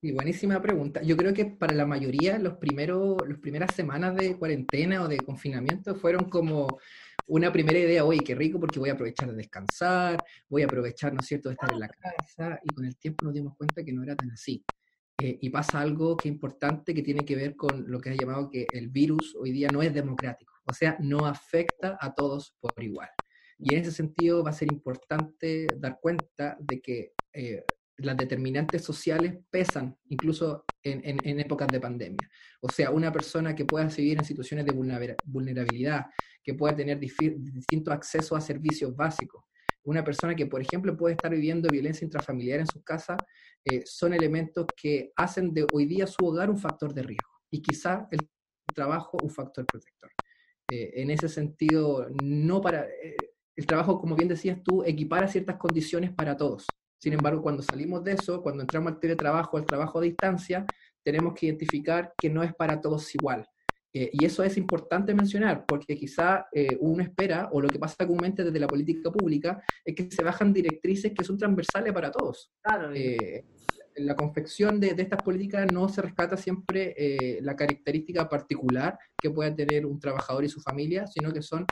Sí, buenísima pregunta. Yo creo que para la mayoría los primeros, las primeras semanas de cuarentena o de confinamiento fueron como una primera idea, oye, qué rico porque voy a aprovechar de descansar, voy a aprovechar, ¿no es cierto?, de estar en la casa y con el tiempo nos dimos cuenta que no era tan así. Eh, y pasa algo que es importante que tiene que ver con lo que ha llamado que el virus hoy día no es democrático, o sea, no afecta a todos por igual. Y en ese sentido va a ser importante dar cuenta de que eh, las determinantes sociales pesan incluso en, épocas de pandemia. O sea, una persona que pueda vivir en situaciones de vulnerabilidad, que pueda tener distintos accesos a servicios básicos, una persona que, por ejemplo, puede estar viviendo violencia intrafamiliar en su casa, eh, son elementos que hacen de hoy día su hogar un factor de riesgo y quizá el trabajo un factor protector. Eh, en ese sentido, no para... Eh, el trabajo, como bien decías tú, equipara ciertas condiciones para todos. Sin embargo, cuando salimos de eso, cuando entramos al teletrabajo, al trabajo a distancia, tenemos que identificar que no es para todos igual. Eh, y eso es importante mencionar, porque quizá eh, uno espera, o lo que pasa comúnmente desde la política pública, es que se bajan directrices que son transversales para todos. Claro, eh, la confección de, de, estas políticas no se rescata siempre la característica particular que pueda tener un trabajador y su familia, sino que son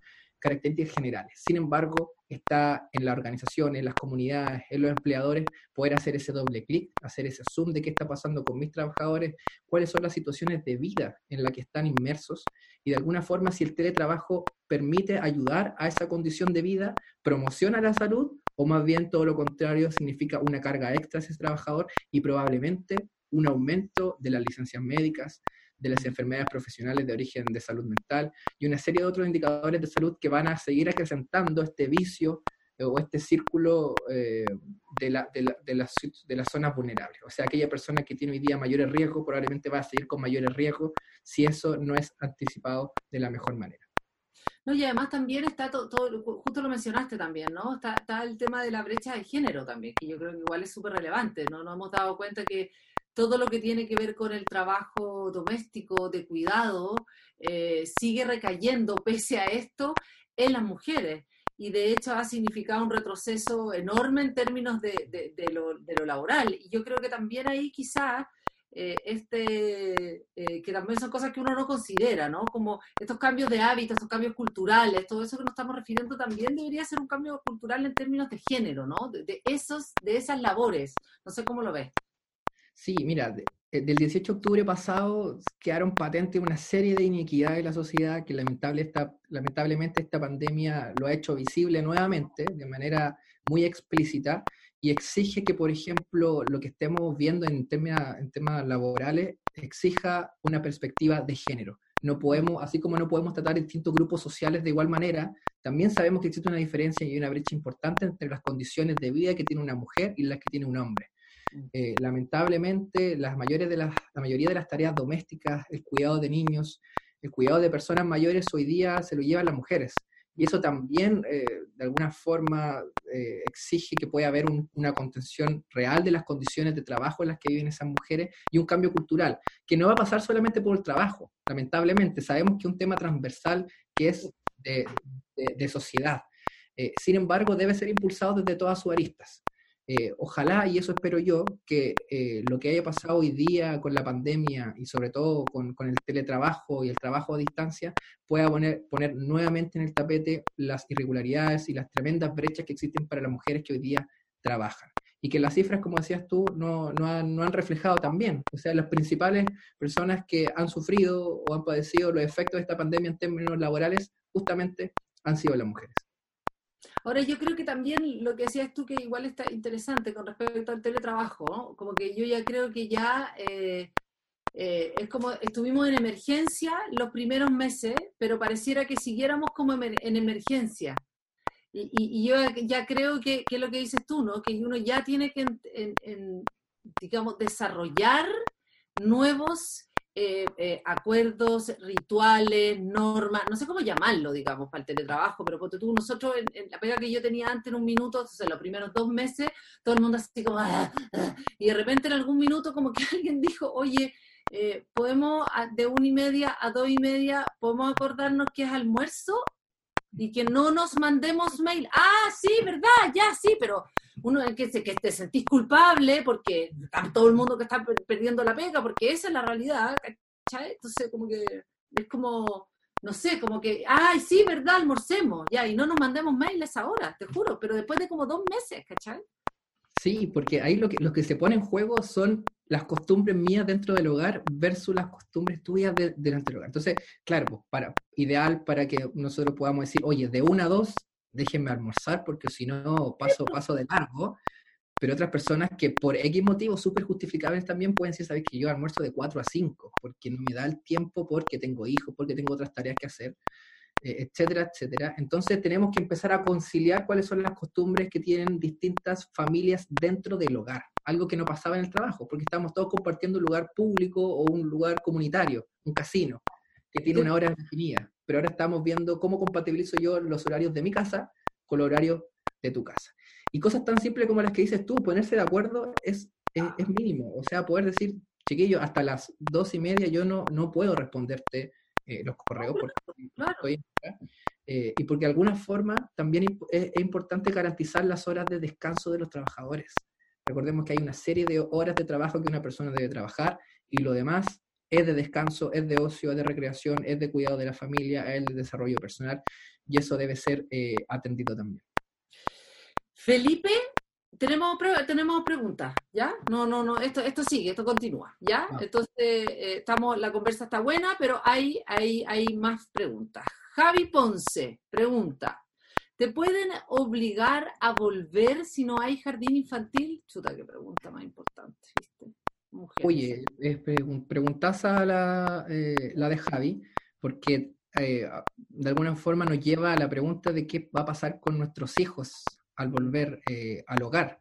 características generales. Sin embargo, está en la organización, en las comunidades, en los empleadores, poder hacer ese doble clic, hacer ese zoom de qué está pasando con mis trabajadores, cuáles son las situaciones de vida en las que están inmersos y de alguna forma si el teletrabajo permite ayudar a esa condición de vida, promociona la salud o más bien todo lo contrario significa una carga extra a ese trabajador y probablemente un aumento de las licencias médicas, de las enfermedades profesionales de origen de salud mental y una serie de otros indicadores de salud que van a seguir acrecentando este vicio eh, o este círculo eh, de, la, de, la, de, las, de las zonas vulnerables. O sea, aquella persona que tiene hoy día mayores riesgos probablemente va a seguir con mayores riesgos si eso no es anticipado de la mejor manera. No, y además también está todo, justo lo mencionaste también, ¿no? Está, está, el tema de la brecha de género también, que yo creo que igual es súper relevante, ¿no? Nos hemos dado cuenta que todo lo que tiene que ver con el trabajo doméstico de cuidado eh, sigue recayendo, pese a esto, en las mujeres. Y de hecho ha significado un retroceso enorme en términos de, lo, laboral. Y yo creo que también ahí quizás eh, este, eh, que también son cosas que uno no considera, ¿no? Como estos cambios de hábitos, estos cambios culturales, todo eso que nos estamos refiriendo también debería ser un cambio cultural en términos de género, ¿no? De, esos, de esas labores. No sé cómo lo ves. Sí, mira, del 18 de octubre pasado quedaron patentes una serie de inequidades en la sociedad que lamentable lamentablemente esta pandemia lo ha hecho visible nuevamente de manera muy explícita y exige que, por ejemplo, lo que estemos viendo en, en temas laborales exija una perspectiva de género. No podemos, así como no podemos tratar distintos grupos sociales de igual manera, también sabemos que existe una diferencia y una brecha importante entre las condiciones de vida que tiene una mujer y las que tiene un hombre. Mm. Eh, lamentablemente, las mayores de la mayoría de las tareas domésticas, el cuidado de niños, el cuidado de personas mayores hoy día se lo llevan las mujeres. Y eso también, eh, de alguna forma, eh, exige que pueda haber una contención real de las condiciones de trabajo en las que viven esas mujeres y un cambio cultural, que no va a pasar solamente por el trabajo, lamentablemente. Sabemos que es un tema transversal que es de, sociedad. sin embargo, debe ser impulsado desde todas sus aristas. Eh, ojalá, y eso espero yo, que eh, lo que haya pasado hoy día con la pandemia y sobre todo con, el teletrabajo y el trabajo a distancia pueda poner, poner nuevamente en el tapete las irregularidades y las tremendas brechas que existen para las mujeres que hoy día trabajan. Y que las cifras, como decías tú, no, no, han, no han reflejado también. O sea, las principales personas que han sufrido o han padecido los efectos de esta pandemia en términos laborales justamente han sido las mujeres. Ahora, yo creo que también lo que decías tú, que igual está interesante con respecto al teletrabajo, como que yo ya creo que ya eh, eh, es como estuvimos en emergencia los primeros meses, pero pareciera que siguiéramos como en emergencia. Y, yo ya creo que, es lo que dices tú, ¿no? Que uno ya tiene que, digamos, desarrollar nuevos eh, eh, acuerdos, rituales, normas, no sé cómo llamarlo, digamos, para el teletrabajo, pero porque tú, nosotros, en, la pega que yo tenía antes en un minuto, o sea, los primeros dos meses, todo el mundo así como, ah, ah", y de repente en algún minuto como que alguien dijo, oye, eh, podemos de una y media a dos y media, podemos acordarnos que es almuerzo y que no nos mandemos mail. Ah, sí, verdad, ya, sí, pero uno que, que te sentís culpable porque todo el mundo que está perdiendo la pega, porque esa es la realidad, ¿cachai? Entonces, como que es como, no sé, como que, ay, sí, verdad, almorcemos, ya, y no nos mandemos mails ahora, te juro, pero después de como dos meses, ¿cachai? Sí, porque ahí lo que, lo que se pone en juego son las costumbres mías dentro del hogar versus las costumbres tuyas de, delante del hogar. Entonces, claro, pues para, ideal para que nosotros podamos decir, oye, de una a dos déjenme almorzar porque si no paso, paso de largo. Pero otras personas que por X motivos súper justificables también pueden decir, sabes que yo almuerzo de 4 a 5 porque no me da el tiempo, porque tengo hijos, porque tengo otras tareas que hacer, etcétera, etcétera. Entonces tenemos que empezar a conciliar cuáles son las costumbres que tienen distintas familias dentro del hogar, algo que no pasaba en el trabajo, porque estamos todos compartiendo un lugar público o un lugar comunitario, un casino, que tiene una hora definida pero ahora estamos viendo cómo compatibilizo yo los horarios de mi casa con los horarios de tu casa. Y cosas tan simples como las que dices tú, ponerse de acuerdo es, es, mínimo. O sea, poder decir, chiquillo, hasta las dos y media yo no, no puedo responderte eh, los correos porque eh, y porque de alguna forma también es, es importante garantizar las horas de descanso de los trabajadores. Recordemos que hay una serie de horas de trabajo que una persona debe trabajar y lo demás es de descanso, es de ocio, es de recreación, es de cuidado de la familia, es de desarrollo personal y eso debe ser eh, atendido también. Felipe, tenemos, tenemos preguntas, ¿ya? No, no, no, esto, esto sigue, esto continúa, ¿ya? Ah. Entonces, eh, estamos, la conversa está buena, pero hay, hay, hay más preguntas. Javi Ponce pregunta, ¿te pueden obligar a volver si no hay jardín infantil? Chuta, qué pregunta más importante, ¿viste? Oye, es preguntaza la, eh, la de Javi, porque eh, de alguna forma nos lleva a la pregunta de qué va a pasar con nuestros hijos al volver eh, al hogar.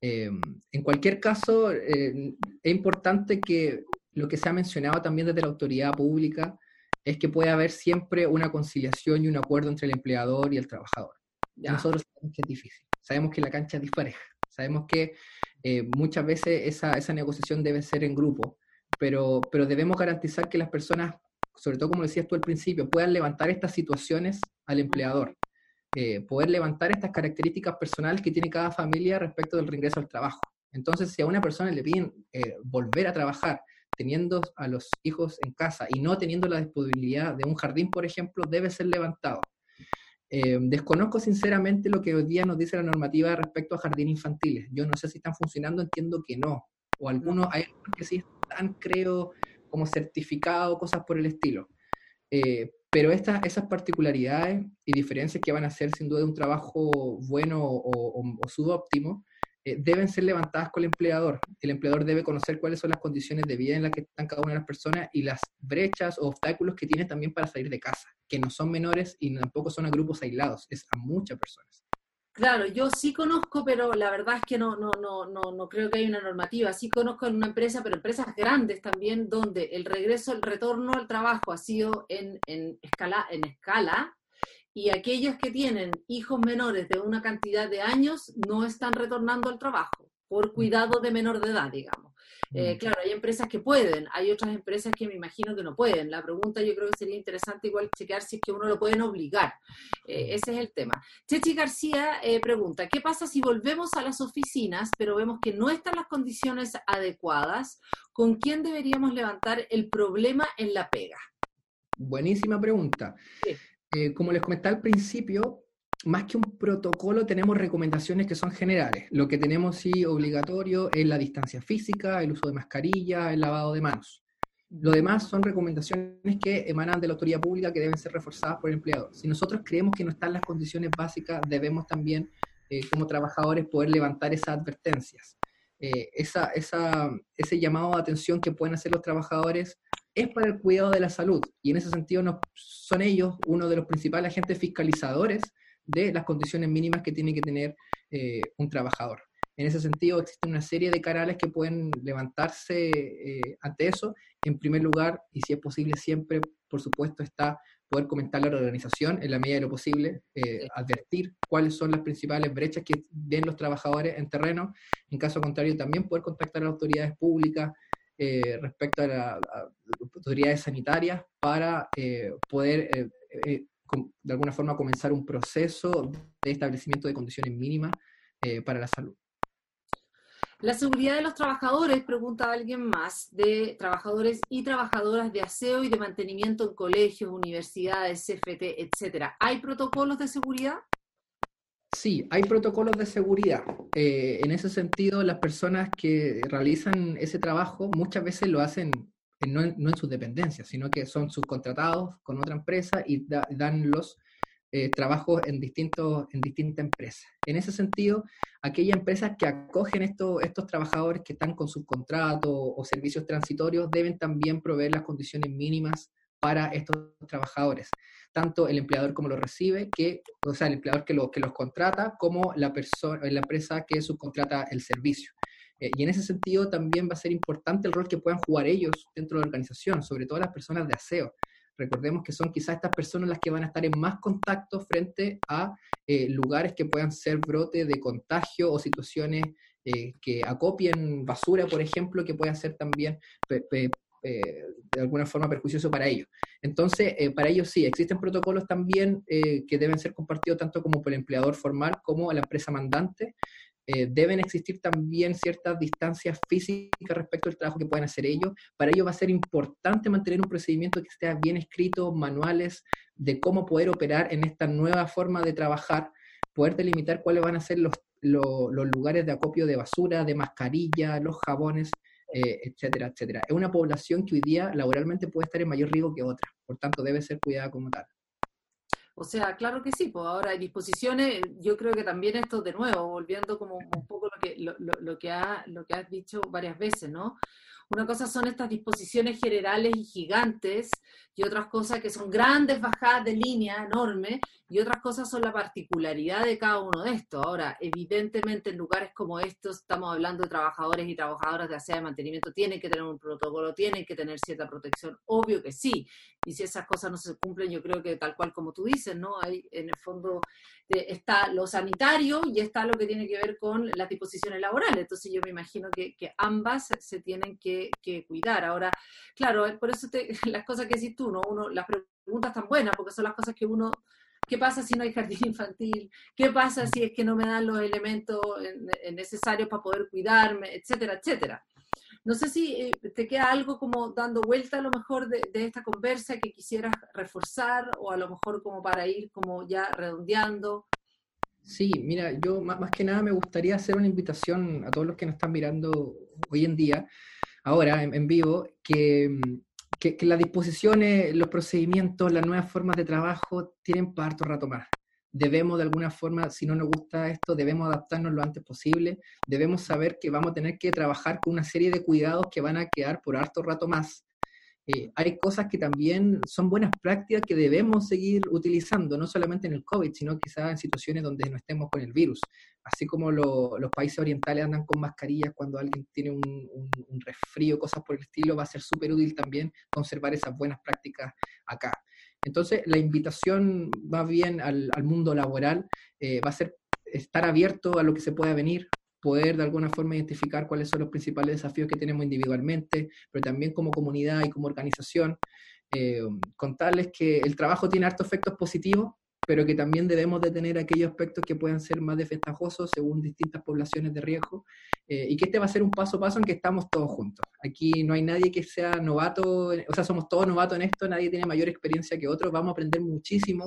en cualquier caso, es importante que lo que se ha mencionado también desde la autoridad pública es que puede haber siempre una conciliación y un acuerdo entre el empleador y el trabajador. Nosotros sabemos que es difícil, sabemos que la cancha es dispareja, sabemos que eh, muchas veces esa, esa, negociación debe ser en grupo, pero, pero debemos garantizar que las personas, sobre todo como decías tú al principio, puedan levantar estas situaciones al empleador, eh, poder levantar estas características personales que tiene cada familia respecto del reingreso al trabajo. Entonces, si a una persona le piden eh, volver a trabajar teniendo a los hijos en casa y no teniendo la disponibilidad de un jardín, por ejemplo, debe ser levantado. Eh, desconozco sinceramente lo que hoy día nos dice la normativa respecto a jardines infantiles. Yo no sé si están funcionando, entiendo que no. O algunos, hay algunos que sí están, creo, como certificados, cosas por el estilo. Pero estas, esas particularidades y diferencias que van a hacer sin duda un trabajo bueno o, o subóptimo, eh, deben ser levantadas con el empleador. El empleador debe conocer cuáles son las condiciones de vida en las que están cada una de las personas y las brechas o obstáculos que tiene también para salir de casa, que no son menores y tampoco son a grupos aislados, es a muchas personas. Claro, yo sí conozco, pero la verdad es que no, no, no, no, no creo que haya una normativa. Sí conozco en una empresa, pero empresas grandes también, donde el regreso, el retorno al trabajo ha sido en, en escala, en escala y aquellos que tienen hijos menores de una cantidad de años no están retornando al trabajo por mm. cuidado de menor de edad, digamos. Eh, mm. claro, hay empresas que pueden, hay otras empresas que me imagino que no pueden. La pregunta yo creo que sería interesante igual chequear si es que uno lo pueden obligar. Eh, mm. ese es el tema. Chechi García eh, pregunta, ¿qué pasa si volvemos a las oficinas, pero vemos que no están las condiciones adecuadas? ¿Con quién deberíamos levantar el problema en la pega? Buenísima pregunta. Sí. Como les comentaba al principio, más que un protocolo, tenemos recomendaciones que son generales. Lo que tenemos sí obligatorio es la distancia física, el uso de mascarilla, el lavado de manos. Lo demás son recomendaciones que emanan de la autoridad pública que deben ser reforzadas por el empleador. Si nosotros creemos que no están las condiciones básicas, debemos también, eh, como trabajadores, poder levantar esas advertencias. Eh, esa, ese llamado de atención que pueden hacer los trabajadores es para el cuidado de la salud y en ese sentido son ellos uno de los principales agentes fiscalizadores de las condiciones mínimas que tiene que tener eh, un trabajador. En ese sentido, existe una serie de canales que pueden levantarse eh, ante eso. En primer lugar, y si es posible siempre, por supuesto, está poder comentar a la organización en la medida de lo posible, eh, advertir cuáles son las principales brechas que ven los trabajadores en terreno. En caso contrario, también poder contactar a las autoridades públicas, eh, respecto a, las autoridades sanitarias para poder de alguna forma comenzar un proceso de establecimiento de condiciones mínimas para la salud. La seguridad de los trabajadores, pregunta alguien más, de trabajadores y trabajadoras de aseo y de mantenimiento en colegios, universidades, CFT, etcétera. ¿Hay protocolos de seguridad? Sí, hay protocolos de seguridad. Eh, en ese sentido, las personas que realizan ese trabajo muchas veces lo hacen no en, sus dependencias, sino que son subcontratados con otra empresa y dan los eh, trabajos en, distintos, en distintas empresas. En ese sentido, aquellas empresas que acogen estos, estos trabajadores que están con subcontrato o servicios transitorios deben también proveer las condiciones mínimas para estos trabajadores, tanto el empleador como lo recibe, que, o sea, el empleador que, lo, que los contrata, como la, persona, la empresa que subcontrata el servicio. Eh, y en ese sentido también va a ser importante el rol que puedan jugar ellos dentro de la organización, sobre todo las personas de aseo. Recordemos que son quizás estas personas las que van a estar en más contacto frente a eh, lugares que puedan ser brote de contagio o situaciones eh, que acopien basura, por ejemplo, que puedan ser también de alguna forma perjuicioso para ellos. Entonces, para ellos sí, existen protocolos también que deben ser compartidos tanto como por el empleador formal como la empresa mandante. Deben existir también ciertas distancias físicas respecto al trabajo que pueden hacer ellos. Para ello va a ser importante mantener un procedimiento que esté bien escrito, manuales de cómo poder operar en esta nueva forma de trabajar, poder delimitar cuáles van a ser los, los lugares de acopio de basura, de mascarilla, los jabones, eh, etcétera, etcétera. Es una población que hoy día laboralmente puede estar en mayor riesgo que otra, por tanto debe ser cuidada como tal. O sea, claro que sí, pues ahora hay disposiciones, yo creo que también esto de nuevo, volviendo como un poco lo que, lo, que, ha, lo que has dicho varias veces, ¿no? Una cosa son estas disposiciones generales y gigantes, y otras cosas que son grandes bajadas de línea enormes, y otras cosas son la particularidad de cada uno de estos. Ahora, evidentemente en lugares como estos estamos hablando de trabajadores y trabajadoras de aseo de mantenimiento, tienen que tener un protocolo, tienen que tener cierta protección, obvio que sí. Y si esas cosas no se cumplen, yo creo que tal cual como tú dices, ¿no? Hay en el fondo eh, está lo sanitario y está lo que tiene que ver con las disposiciones laborales. Entonces yo me imagino que, ambas se tienen que, cuidar. Ahora, claro, por eso las cosas que decís tú, ¿no? Uno, las preguntas tan buenas, porque son las cosas que uno ¿Qué pasa si no hay jardín infantil? ¿Qué pasa si es que no me dan los elementos necesarios para poder cuidarme, etcétera, etcétera? No sé si eh, te queda algo como dando vuelta a lo mejor de, esta conversa que quisieras reforzar o a lo mejor como para ir como ya redondeando. Sí, mira, yo más, que nada me gustaría hacer una invitación a todos los que nos están mirando hoy en día, ahora en, vivo, que, que, que, las disposiciones, los procedimientos, las nuevas formas de trabajo tienen para harto rato más debemos de alguna forma, si no nos gusta esto, debemos adaptarnos lo antes posible, debemos saber que vamos a tener que trabajar con una serie de cuidados que van a quedar por harto rato más. Eh, hay cosas que también son buenas prácticas que debemos seguir utilizando, no solamente en el COVID, sino quizás en situaciones donde no estemos con el virus. Así como los países orientales andan con mascarillas cuando alguien tiene un, un, resfrío, cosas por el estilo, va a ser súper útil también conservar esas buenas prácticas acá. Entonces, la invitación va bien al, mundo laboral eh, va a ser estar abierto a lo que se pueda venir, poder de alguna forma identificar cuáles son los principales desafíos que tenemos individualmente, pero también como comunidad y como organización. Eh, contarles que el trabajo tiene hartos efectos positivos, pero que también debemos de tener aquellos aspectos que puedan ser más desventajosos según distintas poblaciones de riesgo, eh, y que este va a ser un paso a paso en que estamos todos juntos. Aquí no hay nadie que sea novato, o sea, somos todos novatos en esto, nadie tiene mayor experiencia que otro, vamos a aprender muchísimo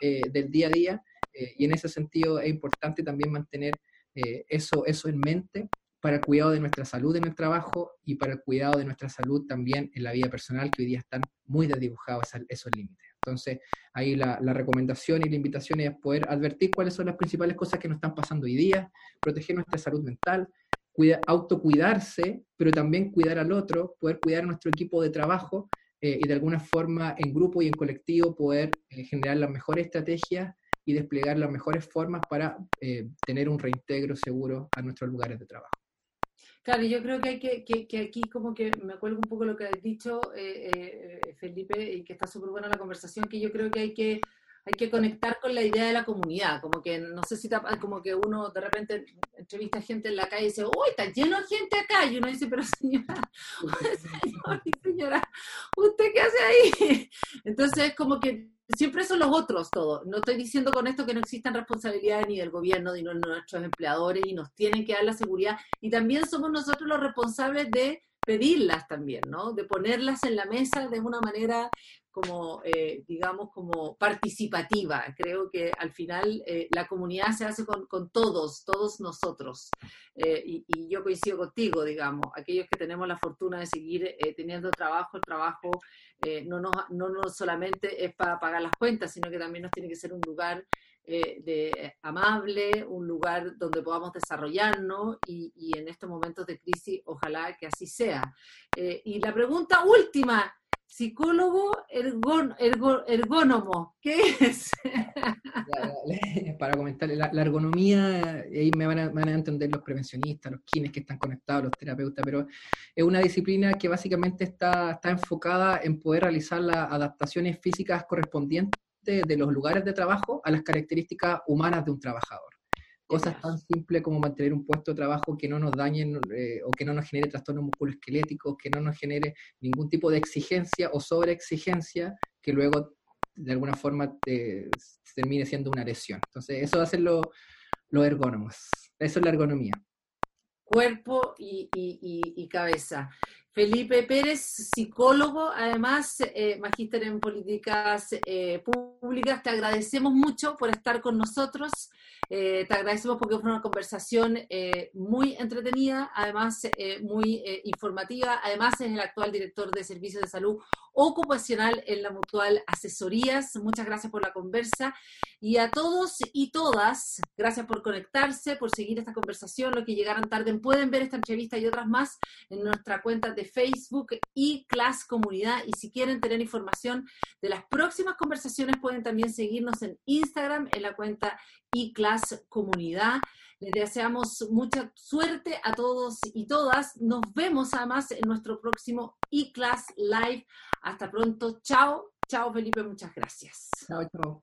eh, del día a día, eh, y en ese sentido es importante también mantener eso, eso en mente para el cuidado de nuestra salud en el trabajo y para el cuidado de nuestra salud también en la vida personal, que hoy día están muy desdibujados esos límites. Entonces, ahí la, recomendación y la invitación es poder advertir cuáles son las principales cosas que nos están pasando hoy día, proteger nuestra salud mental, autocuidarse, pero también cuidar al otro, poder cuidar a nuestro equipo de trabajo eh, y de alguna forma en grupo y en colectivo poder eh, generar las mejores estrategias y desplegar las mejores formas para eh, tener un reintegro seguro a nuestros lugares de trabajo. Claro, yo creo que hay que, que, aquí como que me acuerdo un poco lo que has dicho, eh, eh, Felipe, y que está súper buena la conversación, que yo creo que hay que hay que conectar con la idea de la comunidad, como que no sé si como que uno de repente entrevista a gente en la calle y dice, uy, está lleno de gente acá, y uno dice, pero señora, señora, ¿usted qué hace ahí? Entonces, como que siempre son los otros todos. No estoy diciendo con esto que no existan responsabilidades ni del gobierno ni de nuestros empleadores y nos tienen que dar la seguridad. Y también somos nosotros los responsables de pedirlas también, ¿no? De ponerlas en la mesa de una manera como, eh, digamos, como participativa. Creo que al final eh, la comunidad se hace con, todos, todos nosotros. Eh, y, y, yo coincido contigo, digamos, aquellos que tenemos la fortuna de seguir teniendo trabajo, el trabajo no, no, no, solamente es para pagar las cuentas, sino que también nos tiene que ser un lugar de, amable, un lugar donde podamos desarrollarnos y, y, en estos momentos de crisis ojalá que así sea. y la pregunta última, psicólogo ergónomo. ¿Qué es? Para comentar, la, ergonomía, ahí me van, a, entender los prevencionistas, los quienes que están conectados, los terapeutas, pero es una disciplina que básicamente está, está enfocada en poder realizar las adaptaciones físicas correspondientes de los lugares de trabajo a las características humanas de un trabajador. Cosas tan simples como mantener un puesto de trabajo que no nos dañen eh, o que no nos genere trastornos musculoesqueléticos, que no nos genere ningún tipo de exigencia o sobreexigencia que luego de alguna forma termine siendo una lesión. Entonces, eso a ser lo, ergónomos. Eso es la ergonomía. Cuerpo y cabeza. Felipe Pérez, psicólogo, además, eh, magíster en políticas eh, públicas. Te agradecemos mucho por estar con nosotros. Eh, te agradecemos porque fue una conversación muy entretenida, además muy informativa. Además, es el actual director de Servicios de Salud Ocupacional en la Mutual Asesorías. Muchas gracias por la conversa. Y a todos y todas, gracias por conectarse, por seguir esta conversación. Los que llegaron tarde pueden ver esta entrevista y otras más en nuestra cuenta de Facebook y Class Comunidad. Y si quieren tener información de las próximas conversaciones, pueden también seguirnos en Instagram en la cuenta Comunidad. Les deseamos mucha suerte a todos y todas. Nos vemos además en nuestro próximo eClass Live. Hasta pronto. Chao. Chao, Felipe. Muchas gracias. Chao, chao.